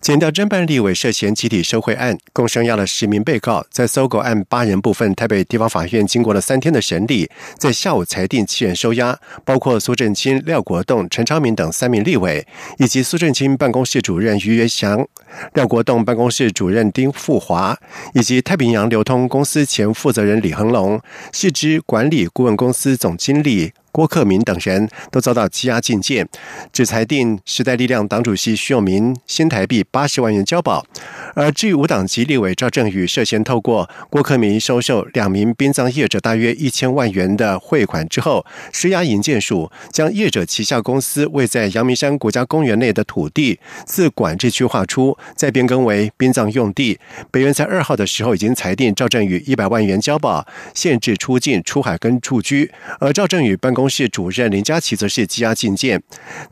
检调侦办立委涉嫌集体受贿案，共声押了十名被告。在搜狗案八人部分，台北地方法院经过了三天的审理，在下午裁定七人收押，包括苏振清、廖国栋、陈昌明等三名立委，以及苏振清办公室主任于元祥、廖国栋办公室主任丁富华，以及太平洋流通公司前负责人李恒龙、市之管理顾问公司总经理。郭克明等人都遭到羁押禁见，只裁定时代力量党主席徐永明新台币八十万元交保。而至于无党籍立委赵正宇涉嫌透过郭克明收受两名殡葬业者大约一千万元的汇款之后，施压营建署将业者旗下公司位在阳明山国家公园内的土地自管制区划出，再变更为殡葬用地。北院在二号的时候已经裁定赵正宇一百万元交保，限制出境、出海跟住居。而赵正宇办公。公室主任林佳琪则是羁押禁见。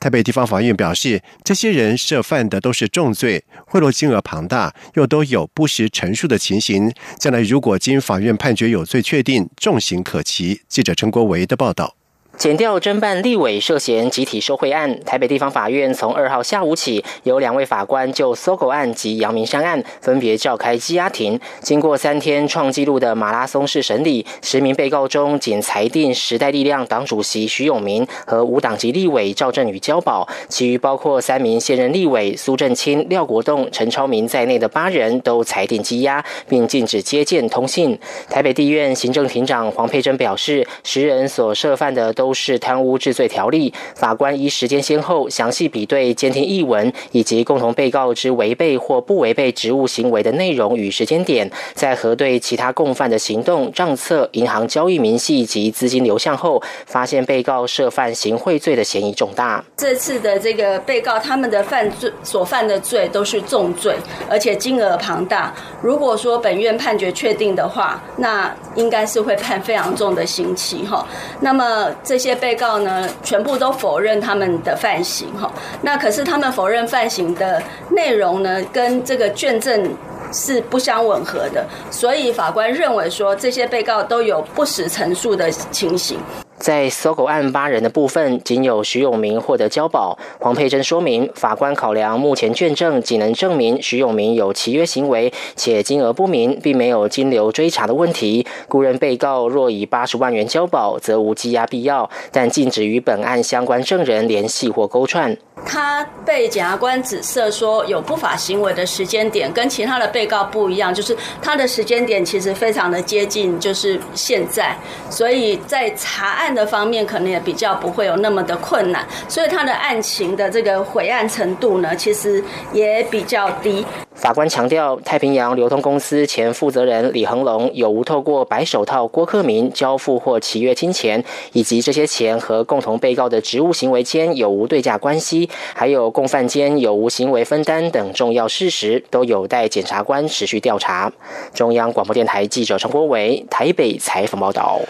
台北地方法院表示，这些人涉犯的都是重罪，贿赂金额庞大，又都有不实陈述的情形。将来如果经法院判决有罪确定，重刑可期。记者陈国维的报道。检调侦办立委涉嫌集体受贿案，台北地方法院从二号下午起，有两位法官就搜狗案及阳明山案分别召开羁押庭。经过三天创纪录的马拉松式审理，十名被告中，仅裁定时代力量党主席徐永明和无党籍立委赵振宇交保，其余包括三名现任立委苏振清、廖国栋、陈超明在内的八人都裁定羁押，并禁止接见通信。台北地院行政庭长黄佩珍表示，十人所涉犯的都。都是贪污治罪条例，法官依时间先后详细比对监听译文以及共同被告之违背或不违背职务行为的内容与时间点，在核对其他共犯的行动、账册、银行交易明细及资金流向后，发现被告涉犯行贿罪的嫌疑重大。这次的这个被告他们的犯罪所犯的罪都是重罪，而且金额庞大。如果说本院判决确定的话，那应该是会判非常重的刑期哈。那么这。这些被告呢，全部都否认他们的犯行哈。那可是他们否认犯行的内容呢，跟这个卷证是不相吻合的，所以法官认为说，这些被告都有不实陈述的情形。在搜狗案八人的部分，仅有徐永明获得交保。黄佩珍说明，法官考量目前卷证仅能证明徐永明有契约行为，且金额不明，并没有金流追查的问题。故认被告若以八十万元交保，则无羁押必要，但禁止与本案相关证人联系或勾串。他被检察官指涉说有不法行为的时间点，跟其他的被告不一样，就是他的时间点其实非常的接近，就是现在，所以在查案的方面可能也比较不会有那么的困难，所以他的案情的这个毁案程度呢，其实也比较低。法官强调，太平洋流通公司前负责人李恒龙有无透过白手套郭克明交付或契约金钱，以及这些钱和共同被告的职务行为间有无对价关系，还有共犯间有无行为分担等重要事实，都有待检察官持续调查。中央广播电台记者陈国伟台北采访报道。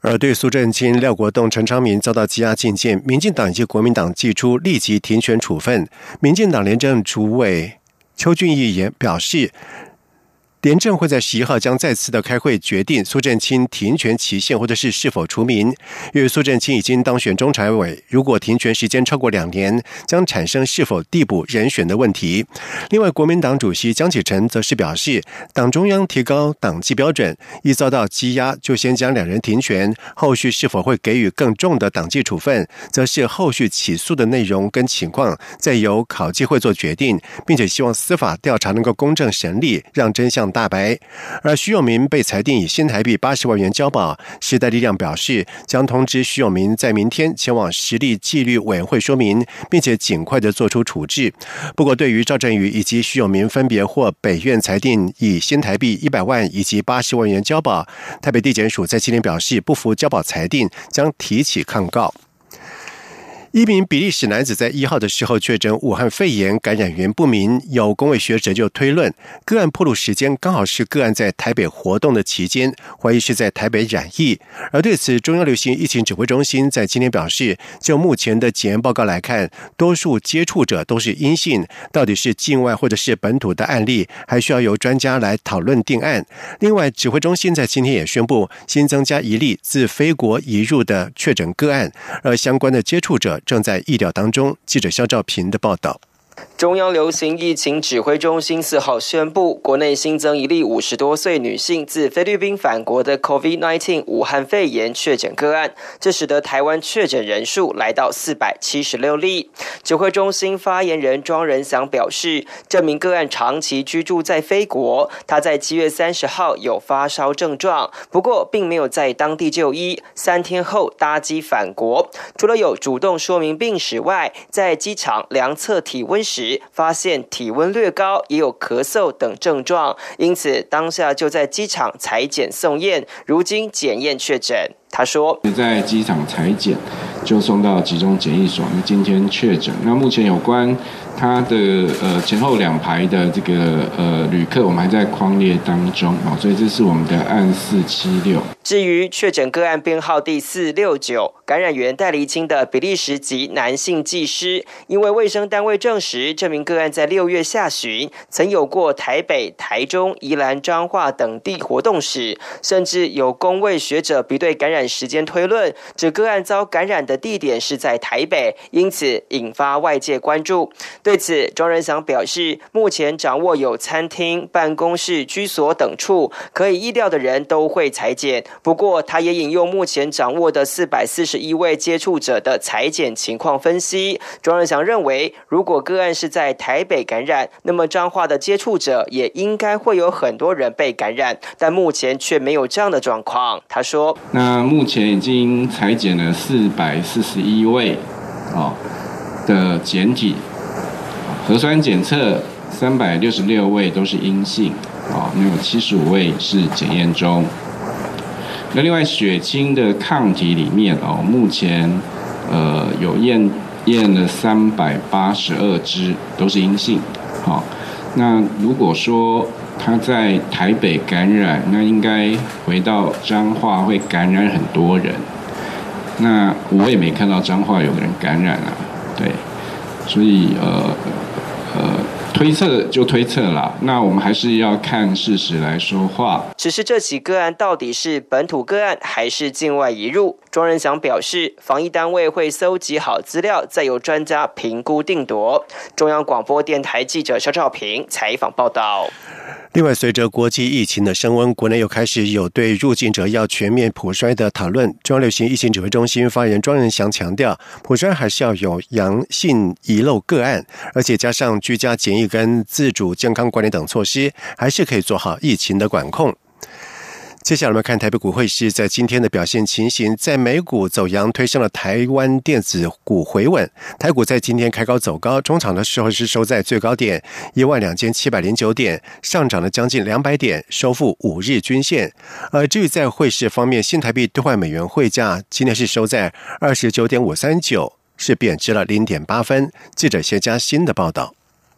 而对苏振清、廖国栋、陈昌明遭到羁押禁见，民进党以及国民党寄出立即停权处分。民进党廉政主委。邱俊义也表示。廉政会在十一号将再次的开会决定苏振清停权期限或者是是否除名。因为苏振清已经当选中常委，如果停权时间超过两年，将产生是否递补人选的问题。另外，国民党主席江启臣则是表示，党中央提高党纪标准，一遭到羁押就先将两人停权，后续是否会给予更重的党纪处分，则是后续起诉的内容跟情况再由考纪会做决定，并且希望司法调查能够公正审理，让真相。大白，而徐永明被裁定以新台币八十万元交保。时代力量表示，将通知徐永明在明天前往实力纪律委员会说明，并且尽快的做出处置。不过，对于赵振宇以及徐永明分别获北院裁定以新台币一百万以及八十万元交保，台北地检署在今天表示不服交保裁定，将提起抗告。一名比利时男子在一号的时候确诊武汉肺炎，感染源不明。有工位学者就推论，个案暴露时间刚好是个案在台北活动的期间，怀疑是在台北染疫。而对此，中央流行疫情指挥中心在今天表示，就目前的检验报告来看，多数接触者都是阴性，到底是境外或者是本土的案例，还需要由专家来讨论定案。另外，指挥中心在今天也宣布，新增加一例自非国移入的确诊个案，而相关的接触者。正在意料当中。记者肖兆平的报道。中央流行疫情指挥中心四号宣布，国内新增一例五十多岁女性自菲律宾返国的 COVID-19 武汉肺炎确诊个案，这使得台湾确诊人数来到四百七十六例。指挥中心发言人庄仁祥表示，这名个案长期居住在菲国，他在七月三十号有发烧症状，不过并没有在当地就医，三天后搭机返国。除了有主动说明病史外，在机场量测体温。时时发现体温略高，也有咳嗽等症状，因此当下就在机场裁剪送验，如今检验确诊。他说：“在机场裁剪，就送到集中检疫所，那今天确诊。那目前有关。”他的呃前后两排的这个呃旅客，我们还在框列当中啊，所以这是我们的案四七六。至于确诊个案编号第四六九，感染源戴厘清的比利时籍男性技师，因为卫生单位证实这名个案在六月下旬曾有过台北、台中、宜兰、彰化等地活动史，甚至有公卫学者比对感染时间推论，指个案遭感染的地点是在台北，因此引发外界关注。对此，庄仁祥表示，目前掌握有餐厅、办公室、居所等处可以意料的人都会裁剪。不过，他也引用目前掌握的四百四十一位接触者的裁剪情况分析。庄仁祥认为，如果个案是在台北感染，那么彰化的接触者也应该会有很多人被感染，但目前却没有这样的状况。他说：“那目前已经裁剪了四百四十一位，哦的简体。”核酸检测三百六十六位都是阴性，啊，那有七十五位是检验中。那另外血清的抗体里面哦，目前呃有验验了三百八十二支都是阴性，好，那如果说他在台北感染，那应该回到彰化会感染很多人。那我也没看到彰化有人感染啊，对，所以呃。推测就推测啦，那我们还是要看事实来说话。只是这起个案到底是本土个案还是境外移入？庄仁祥表示，防疫单位会搜集好资料，再由专家评估定夺。中央广播电台记者肖兆平采访报道。另外，随着国际疫情的升温，国内又开始有对入境者要全面普筛的讨论。中央流行疫情指挥中心发言人庄仁祥强调，普筛还是要有阳性遗漏个案，而且加上居家检疫跟自主健康管理等措施，还是可以做好疫情的管控。接下来我们看台北股汇市在今天的表现情形，在美股走阳推升了台湾电子股回稳，台股在今天开高走高，中场的时候是收在最高点一万两千七百零九点，上涨了将近两百点，收复五日均线。而至于在汇市方面，新台币兑换美元汇价今天是收在二十九点五三九，是贬值了零点八分。记者谢佳欣的报道。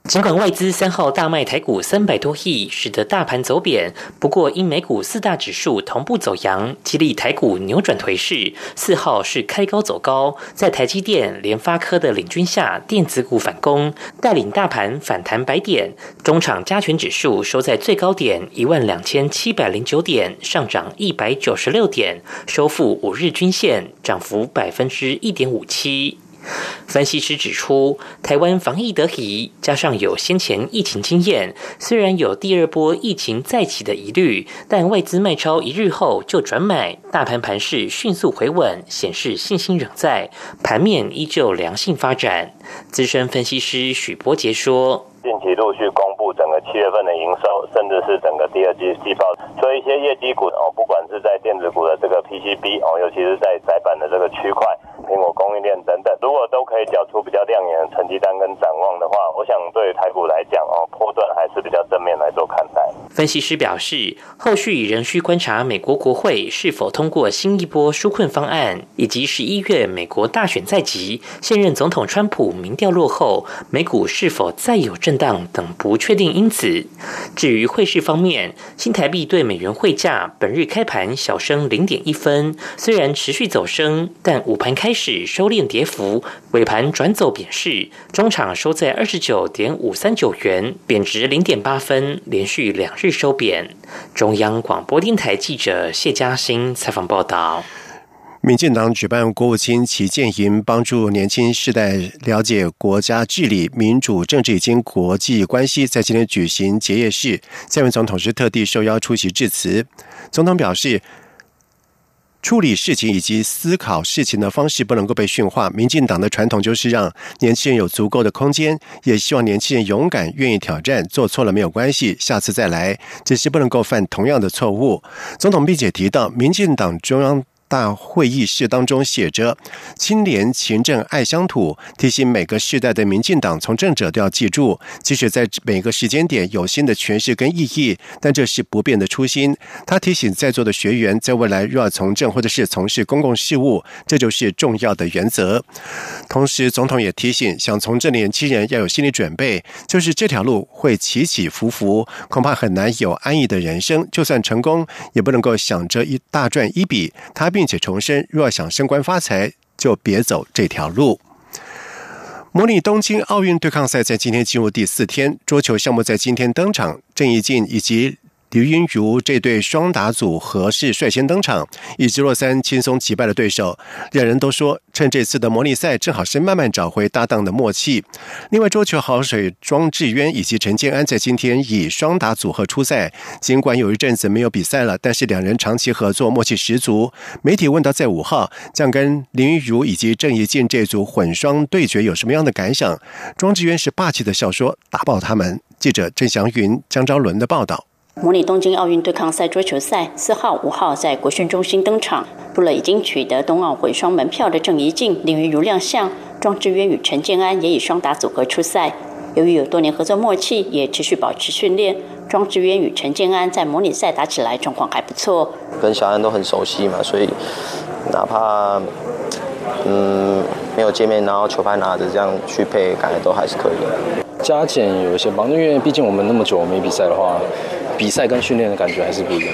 尽管外资三号大卖台股三百多亿，使得大盘走贬，不过因美股四大指数同步走阳，激励台股扭转颓势。四号是开高走高，在台积电、联发科的领军下，电子股反攻，带领大盘反弹百点。中场加权指数收在最高点一万两千七百零九点，上涨一百九十六点，收复五日均线，涨幅百分之一点五七。分析师指出，台湾防疫得宜，加上有先前疫情经验，虽然有第二波疫情再起的疑虑，但外资卖超一日后就转买，大盘盘势迅速回稳，显示信心仍在，盘面依旧良性发展。资深分析师许波杰说。近期陆续公布整个七月份的营收，甚至是整个第二季季报，所以一些业绩股哦，不管是在电子股的这个 PCB 哦，尤其是在窄板的这个区块，苹果供应链等，可以缴出比较亮眼的成绩单跟展望的话，我想对台股来讲哦，波段还是比较正面来做看待。分析师表示，后续仍需观察美国国会是否通过新一波纾困方案，以及十一月美国大选在即，现任总统川普民调落后，美股是否再有震荡等不确定因此。至于汇市方面，新台币对美元汇价本日开盘小升零点一分，虽然持续走升，但午盘开始收敛跌幅，尾盘转走贬势，中场收在二十九点五三九元，贬值零点八分，连续两日。收编。中央广播电台记者谢嘉欣采访报道：民进党举办国务卿齐建营帮助年轻世代了解国家治理、民主政治以及国际关系，在今天举行结业式。蔡文总统是特地受邀出席致辞。总统表示。处理事情以及思考事情的方式不能够被驯化。民进党的传统就是让年轻人有足够的空间，也希望年轻人勇敢、愿意挑战。做错了没有关系，下次再来，只是不能够犯同样的错误。总统并且提到，民进党中央。大会议室当中写着“清廉勤政爱乡土”，提醒每个世代的民进党从政者都要记住，即使在每个时间点有新的诠释跟意义，但这是不变的初心。他提醒在座的学员，在未来若要从政或者是从事公共事务，这就是重要的原则。同时，总统也提醒，想从政的年轻人要有心理准备，就是这条路会起起伏伏，恐怕很难有安逸的人生。就算成功，也不能够想着一大赚一笔。他。并且重申，若想升官发财，就别走这条路。模拟东京奥运对抗赛在今天进入第四天，桌球项目在今天登场，郑怡静以及。刘云如这对双打组合是率先登场，以及若三轻松击败了对手。两人都说，趁这次的模拟赛，正好是慢慢找回搭档的默契。另外，桌球好水庄智渊以及陈建安在今天以双打组合出赛。尽管有一阵子没有比赛了，但是两人长期合作，默契十足。媒体问到在五号将跟林云如以及郑怡静这组混双对决有什么样的感想，庄智渊是霸气的笑说：“打爆他们！”记者郑祥云、江昭伦的报道。模拟东京奥运对抗赛桌球赛四号、五号在国训中心登场，除了已经取得冬奥混双门票的郑怡静、林云如亮相，庄智渊与陈建安也以双打组合出赛。由于有多年合作默契，也持续保持训练，庄智渊与陈建安在模拟赛打起来状况还不错。跟小安都很熟悉嘛，所以哪怕嗯没有见面，然后球拍拿着这样去配，感觉都还是可以。加减有一些帮助，因为毕竟我们那么久没比赛的话。比赛跟训练的感觉还是不一样。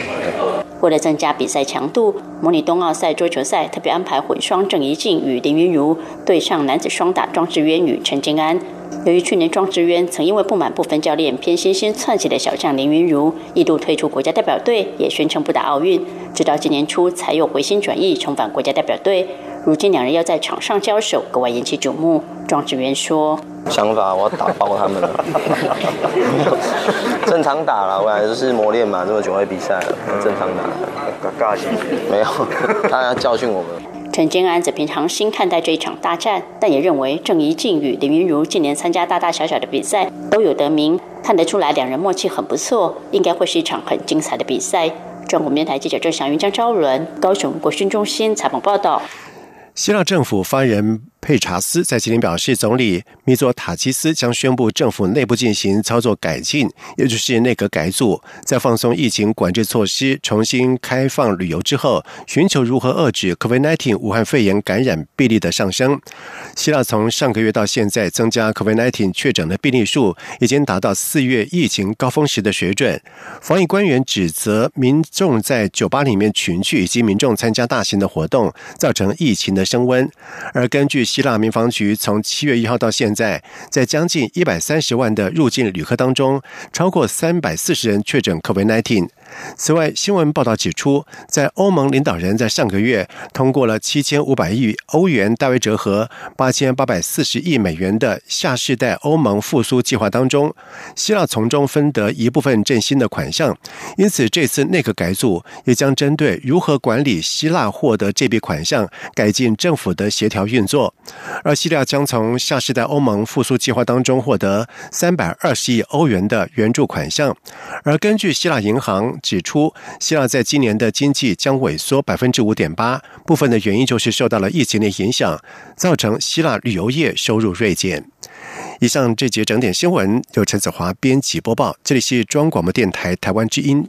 为了增加比赛强度，模拟冬奥赛桌球赛特别安排混双郑怡静与林云如对上男子双打庄智渊与陈金安。由于去年庄智渊曾因为不满部分教练偏心先窜起的小将林云如，一度退出国家代表队，也宣称不打奥运，直到今年初才又回心转意重返国家代表队。如今两人要在场上交手，格外引起瞩目。庄智渊说：“想法我打爆他们了，正常打了，我来就是磨练嘛，这么久会比赛了，正常打。尬尬戏没有，他要教训我们。”陈建安则平常心看待这一场大战，但也认为郑怡静与林云如近年参加大大小小的比赛都有得名，看得出来两人默契很不错，应该会是一场很精彩的比赛。中国电台记者郑祥云、江昭伦，高雄国训中心采访报道。希腊政府发言。佩查斯在今天表示，总理米佐塔基斯将宣布政府内部进行操作改进，也就是内阁改组，在放松疫情管制措施、重新开放旅游之后，寻求如何遏制 COVID-19 武汉肺炎感染病例的上升。希腊从上个月到现在，增加 COVID-19 确诊的病例数已经达到四月疫情高峰时的水准。防疫官员指责民众在酒吧里面群聚，以及民众参加大型的活动，造成疫情的升温。而根据希腊民防局从七月一号到现在，在将近一百三十万的入境旅客当中，超过三百四十人确诊 COVID-19。此外，新闻报道指出，在欧盟领导人在上个月通过了七千五百亿欧元（大约折合八千八百四十亿美元）的下世代欧盟复苏计划当中，希腊从中分得一部分振兴的款项。因此，这次内阁改组也将针对如何管理希腊获得这笔款项，改进政府的协调运作。而希腊将从下世代欧盟复苏计划当中获得三百二十亿欧元的援助款项。而根据希腊银行。指出，希腊在今年的经济将萎缩百分之五点八，部分的原因就是受到了疫情的影响，造成希腊旅游业收入锐减。以上这节整点新闻由陈子华编辑播报，这里是中央广播电台台湾之音。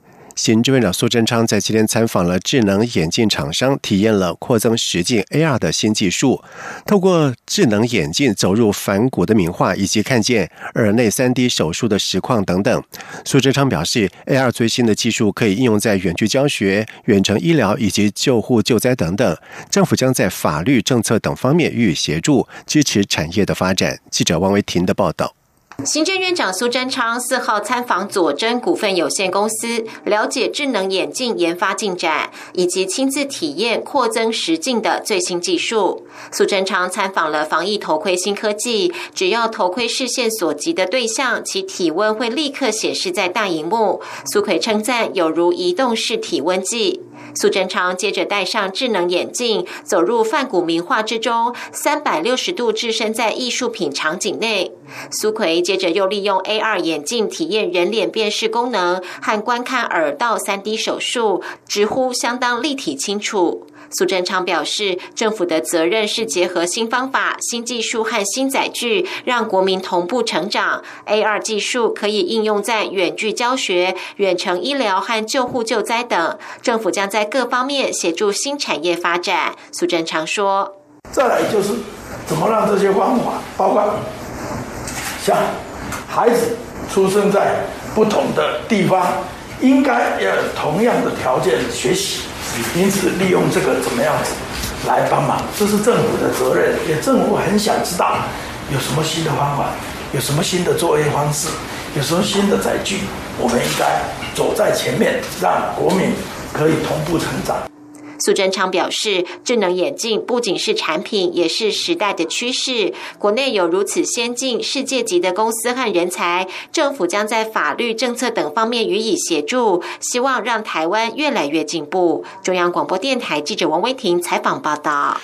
行政院长苏贞昌在今天参访了智能眼镜厂商，体验了扩增实境 AR 的新技术。透过智能眼镜走入反骨的名画，以及看见耳内三 D 手术的实况等等。苏贞昌表示，AR 最新的技术可以应用在远距教学、远程医疗以及救护救灾等等。政府将在法律政策等方面予以协助，支持产业的发展。记者王维婷的报道。行政院长苏贞昌四号参访佐真股份有限公司，了解智能眼镜研发进展，以及亲自体验扩增实境的最新技术。苏贞昌参访了防疫头盔新科技，只要头盔视线所及的对象，其体温会立刻显示在大荧幕。苏奎称赞有如移动式体温计。苏贞昌接着戴上智能眼镜，走入梵谷名画之中，三百六十度置身在艺术品场景内。苏奎接着又利用 AR 眼镜体验人脸辨识功能和观看耳道 3D 手术，直呼相当立体清楚。苏贞昌表示，政府的责任是结合新方法、新技术和新载具，让国民同步成长。AR 技术可以应用在远距教学、远程医疗和救护救灾等，政府将在各方面协助新产业发展。苏贞昌说：“再来就是怎么让这些方法，包括像孩子出生在不同的地方，应该要有同样的条件学习。”因此，利用这个怎么样子来帮忙，这是政府的责任。也政府很想知道有什么新的方法，有什么新的作业方式，有什么新的载具，我们应该走在前面，让国民可以同步成长。苏贞昌表示，智能眼镜不仅是产品，也是时代的趋势。国内有如此先进、世界级的公司和人才，政府将在法律、政策等方面予以协助，希望让台湾越来越进步。中央广播电台记者王威婷采访报道。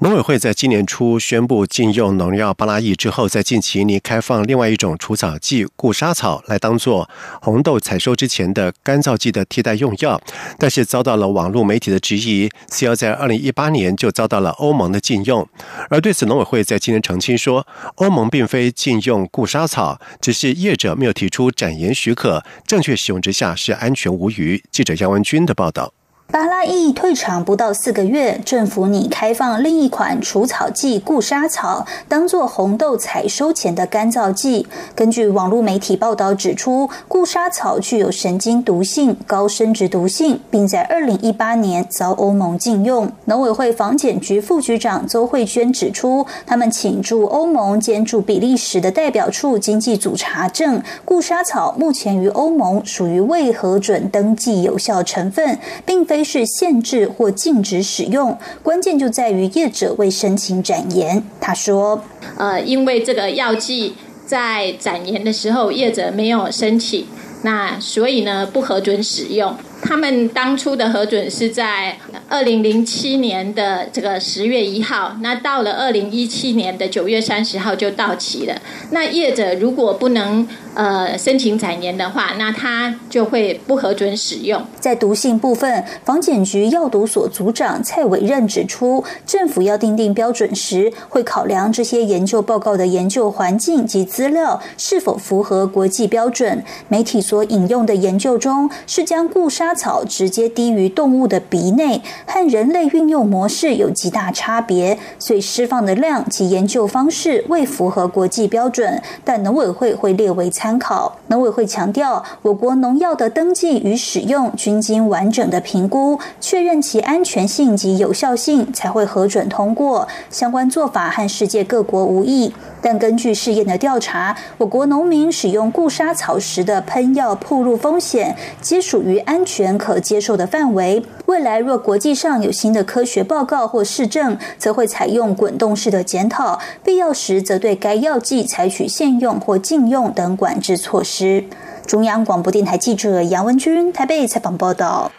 农委会在今年初宣布禁用农药巴拉益之后，在近期拟开放另外一种除草剂固沙草来当做红豆采收之前的干燥剂的替代用药，但是遭到了网络媒体的质疑。C 要在二零一八年就遭到了欧盟的禁用，而对此农委会在今年澄清说，欧盟并非禁用固沙草，只是业者没有提出展延许可，正确使用之下是安全无虞。记者杨文军的报道。巴拉益退场不到四个月，政府拟开放另一款除草剂固沙草，当做红豆采收前的干燥剂。根据网络媒体报道指出，固沙草具有神经毒性、高生殖毒性，并在二零一八年遭欧盟禁用。农委会防检局副局长邹慧娟指出，他们请驻欧盟兼驻比利时的代表处经济组查证，固沙草目前于欧盟属于未核准登记有效成分，并非。非是限制或禁止使用，关键就在于业者未申请展延。他说：“呃，因为这个药剂在展延的时候，业者没有申请，那所以呢不核准使用。他们当初的核准是在二零零七年的这个十月一号，那到了二零一七年的九月三十号就到期了。那业者如果不能。”呃，申请展延的话，那他就会不核准使用。在毒性部分，防检局药毒所组长蔡伟任指出，政府要定定标准时，会考量这些研究报告的研究环境及资料是否符合国际标准。媒体所引用的研究中，是将固沙沙草直接滴于动物的鼻内，和人类运用模式有极大差别，所以释放的量及研究方式未符合国际标准，但农委会会列为参考。农委会强调，我国农药的登记与使用均经完整的评估，确认其安全性及有效性，才会核准通过。相关做法和世界各国无异。但根据试验的调查，我国农民使用固沙草时的喷药暴露风险，皆属于安全可接受的范围。未来若国际上有新的科学报告或市政，则会采用滚动式的检讨，必要时则对该药剂采取限用或禁用等管制措施。中央广播电台记者杨文君台北采访报道。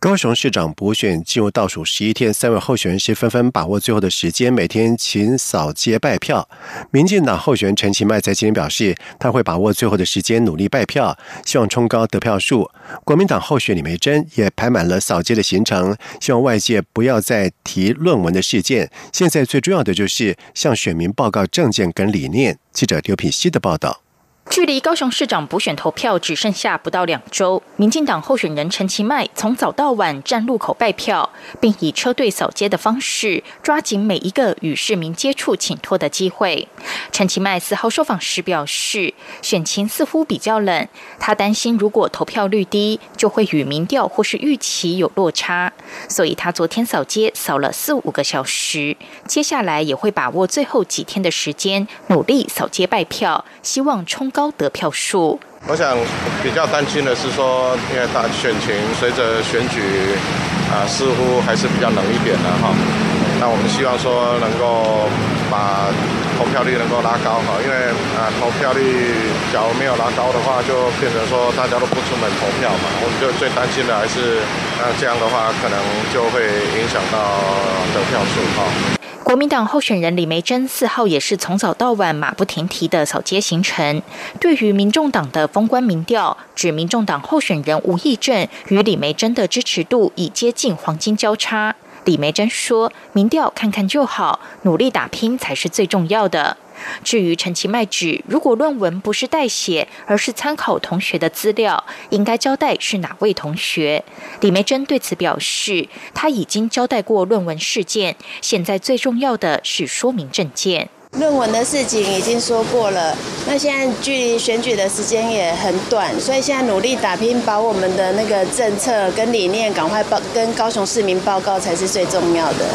高雄市长补选进入倒数十一天，三位候选人是纷纷把握最后的时间，每天勤扫街拜票。民进党候选人陈其迈在今天表示，他会把握最后的时间，努力拜票，希望冲高得票数。国民党候选李梅珍也排满了扫街的行程，希望外界不要再提论文的事件。现在最重要的就是向选民报告政见跟理念。记者刘品希的报道。距离高雄市长补选投票只剩下不到两周，民进党候选人陈其迈从早到晚站路口拜票，并以车队扫街的方式抓紧每一个与市民接触请托的机会。陈其迈四号受访时表示，选情似乎比较冷，他担心如果投票率低，就会与民调或是预期有落差，所以他昨天扫街扫了四五个小时，接下来也会把握最后几天的时间，努力扫街拜票，希望冲。高得票数，我想比较担心的是说，因为大选情随着选举啊，似乎还是比较冷一点的哈。那我们希望说能够把投票率能够拉高哈，因为啊投票率假如没有拉高的话，就变成说大家都不出门投票嘛。我们就最担心的还是那这样的话，可能就会影响到得票数哈。国民党候选人李梅珍四号也是从早到晚马不停蹄的扫街行程。对于民众党的封关民调，指民众党候选人吴益政与李梅珍的支持度已接近黄金交叉。李梅珍说：“民调看看就好，努力打拼才是最重要的。”至于陈其迈指，如果论文不是代写，而是参考同学的资料，应该交代是哪位同学。李梅珍对此表示，他已经交代过论文事件，现在最重要的是说明证件。论文的事情已经说过了，那现在距离选举的时间也很短，所以现在努力打拼，把我们的那个政策跟理念赶快报跟高雄市民报告，才是最重要的。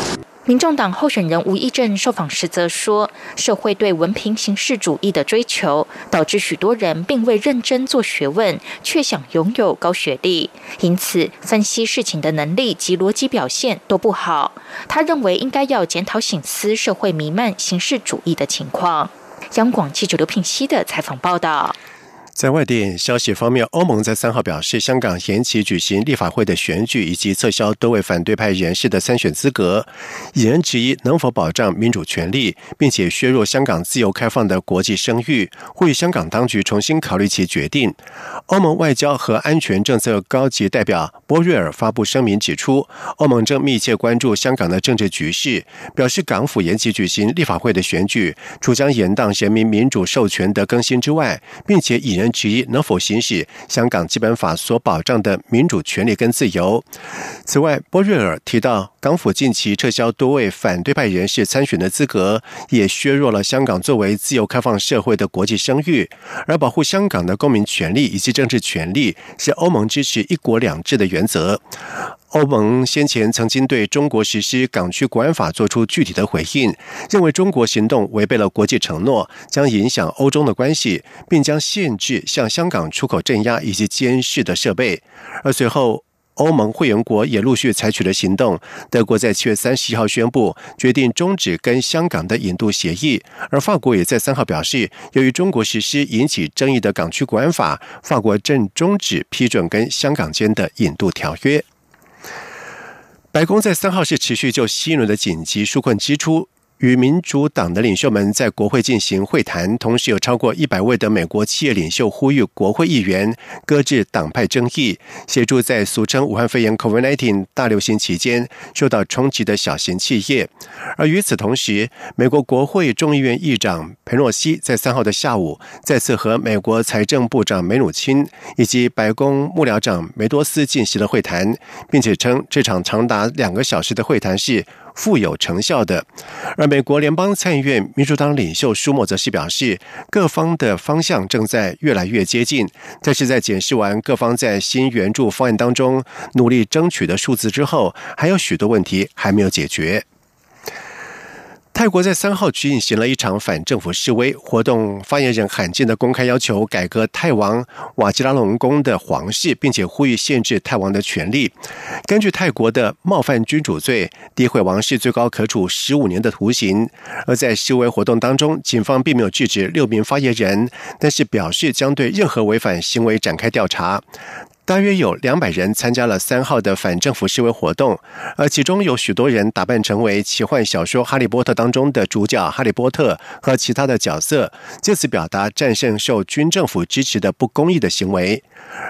民众党候选人吴益政受访时则说：“社会对文凭形式主义的追求，导致许多人并未认真做学问，却想拥有高学历，因此分析事情的能力及逻辑表现都不好。他认为应该要检讨醒思社会弥漫形式主义的情况。”央广记者刘品熙的采访报道。在外电消息方面，欧盟在三号表示，香港延期举行立法会的选举，以及撤销多位反对派人士的参选资格，引人质疑能否保障民主权利，并且削弱香港自由开放的国际声誉，呼吁香港当局重新考虑其决定。欧盟外交和安全政策高级代表波瑞尔发布声明指出，欧盟正密切关注香港的政治局势，表示港府延期举行立法会的选举，除将延宕人民民主授权的更新之外，并且引人。质疑能否行使香港基本法所保障的民主权利跟自由。此外，波瑞尔提到，港府近期撤销多位反对派人士参选的资格，也削弱了香港作为自由开放社会的国际声誉。而保护香港的公民权利以及政治权利，是欧盟支持一国两制的原则。欧盟先前曾经对中国实施港区国安法做出具体的回应，认为中国行动违背了国际承诺，将影响欧中的关系，并将限制向香港出口镇压以及监视的设备。而随后，欧盟会员国也陆续采取了行动。德国在七月三十一号宣布决定终止跟香港的引渡协议，而法国也在三号表示，由于中国实施引起争议的港区国安法，法国正终止批准跟香港间的引渡条约。白宫在三号是持续就新一轮的紧急纾困支出与民主党的领袖们在国会进行会谈，同时有超过一百位的美国企业领袖呼吁国会议员搁置党派争议，协助在俗称武汉肺炎 （COVID-19） 大流行期间受到冲击的小型企业。而与此同时，美国国会众议院议长佩洛西在三号的下午再次和美国财政部长梅努钦以及白宫幕僚长梅多斯进行了会谈，并且称这场长达两个小时的会谈是。富有成效的，而美国联邦参议院民主党领袖舒默则是表示，各方的方向正在越来越接近。但是在检视完各方在新援助方案当中努力争取的数字之后，还有许多问题还没有解决。泰国在三号举行了一场反政府示威活动，发言人罕见的公开要求改革泰王瓦吉拉隆功的皇室，并且呼吁限制泰王的权利。根据泰国的冒犯君主罪，诋毁王室最高可处十五年的徒刑。而在示威活动当中，警方并没有制止六名发言人，但是表示将对任何违反行为展开调查。大约有两百人参加了三号的反政府示威活动，而其中有许多人打扮成为奇幻小说《哈利波特》当中的主角哈利波特和其他的角色，借此表达战胜受军政府支持的不公义的行为。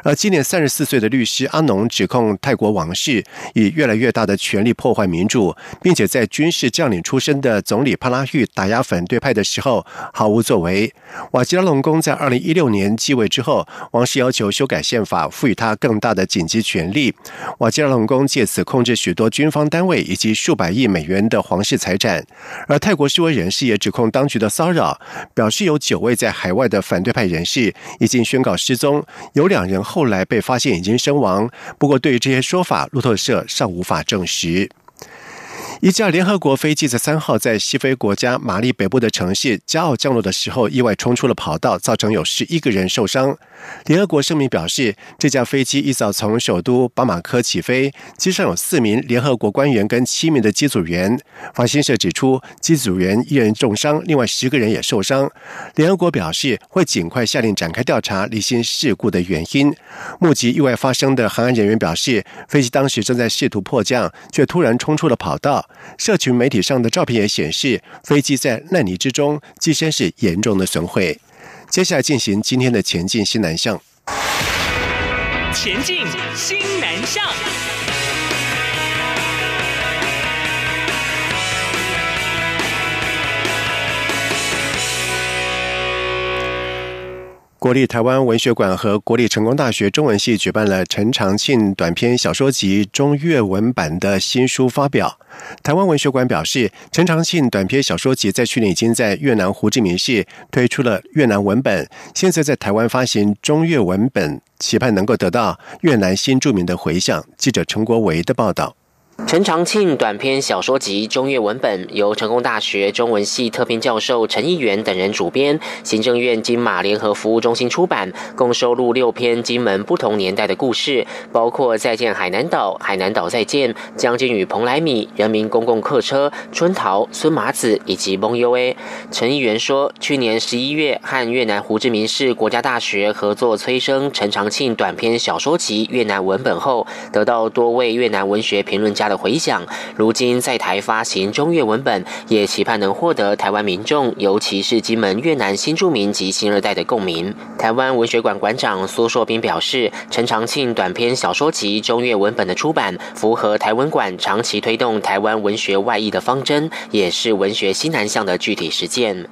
而今年三十四岁的律师阿农指控泰国王室以越来越大的权力破坏民主，并且在军事将领出身的总理帕拉育打压反对派的时候毫无作为。瓦吉拉隆功在二零一六年继位之后，王室要求修改宪法，赋予他。他更大的紧急权力，瓦吉拉隆功借此控制许多军方单位以及数百亿美元的皇室财产。而泰国示威人士也指控当局的骚扰，表示有九位在海外的反对派人士已经宣告失踪，有两人后来被发现已经身亡。不过，对于这些说法，路透社尚无法证实。一架联合国飞机在三号在西非国家马利北部的城市加奥降落的时候，意外冲出了跑道，造成有十一个人受伤。联合国声明表示，这架飞机一早从首都巴马科起飞，机上有四名联合国官员跟七名的机组员。法新社指出，机组员一人重伤，另外十个人也受伤。联合国表示，会尽快下令展开调查，理清事故的原因。目击意外发生的航安人员表示，飞机当时正在试图迫降，却突然冲出了跑道。社群媒体上的照片也显示，飞机在烂泥之中，机身是严重的损毁。接下来进行今天的前进新南向。前进新南向。国立台湾文学馆和国立成功大学中文系举办了陈长庆短篇小说集中越文版的新书发表。台湾文学馆表示，陈长庆短篇小说集在去年已经在越南胡志明市推出了越南文本，现在在台湾发行中越文本，期盼能够得到越南新著名的回响。记者陈国维的报道。陈长庆短篇小说集中越文本由成功大学中文系特聘教授陈义元等人主编，行政院金马联合服务中心出版，共收录六篇金门不同年代的故事，包括《再见海南岛》《海南岛再见》《将军与蓬莱米》《人民公共客车》《春桃》《孙麻子》以及《蒙优 A》。陈义元说，去年十一月和越南胡志明市国家大学合作催生陈长庆短篇小说集越南文本后，得到多位越南文学评论家。的回响，如今在台发行中越文本，也期盼能获得台湾民众，尤其是金门越南新住民及新二代的共鸣。台湾文学馆馆长苏硕斌表示，陈长庆短篇小说集中越文本的出版，符合台文馆长期推动台湾文学外译的方针，也是文学西南向的具体实践。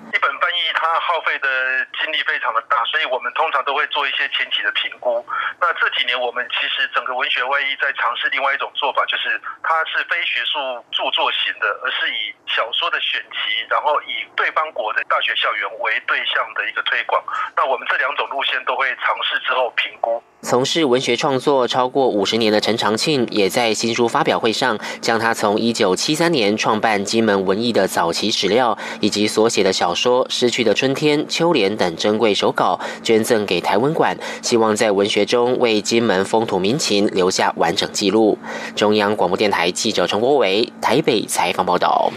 耗费的精力非常的大，所以我们通常都会做一些前期的评估。那这几年，我们其实整个文学外衣在尝试另外一种做法，就是它是非学术著作型的，而是以小说的选集，然后以对方国的大学校园为对象的一个推广。那我们这两种路线都会尝试之后评估。从事文学创作超过五十年的陈长庆，也在新书发表会上，将他从一九七三年创办金门文艺的早期史料，以及所写的小说《失去的春天》《秋莲》等珍贵手稿，捐赠给台湾馆，希望在文学中。为金门风土民情留下完整记录。中央广播电台记者陈国伟台北采访报道。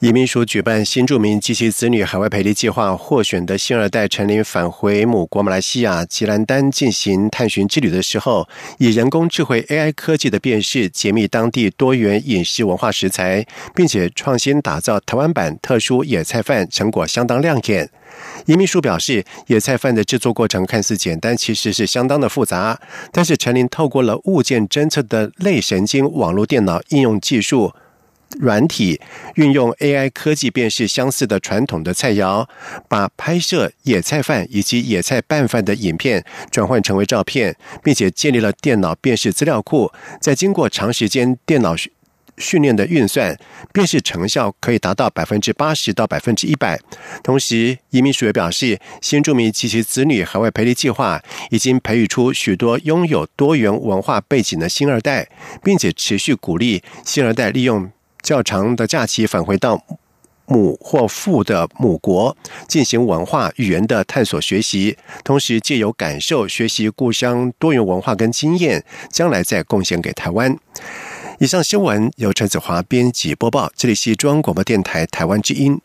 移民署举办新住民及其子女海外培力计划获选的新二代陈林返回母国马来西亚吉兰丹进行探寻之旅的时候，以人工智慧 AI 科技的辨识解密当地多元饮食文化食材，并且创新打造台湾版特殊野菜饭，成果相当亮眼。移民署表示，野菜饭的制作过程看似简单，其实是相当的复杂。但是陈林透过了物件侦测的类神经网络电脑应用技术。软体运用 AI 科技辨识相似的传统的菜肴，把拍摄野菜饭以及野菜拌饭的影片转换成为照片，并且建立了电脑辨识资料库。在经过长时间电脑训练的运算，辨识成效可以达到百分之八十到百分之一百。同时，移民署也表示，新住民及其子女海外培育计划已经培育出许多拥有多元文化背景的新二代，并且持续鼓励新二代利用。较长的假期返回到母或父的母国，进行文化语言的探索学习，同时借由感受学习故乡多元文化跟经验，将来再贡献给台湾。以上新闻由陈子华编辑播报，这里是中央广播电台台湾之音。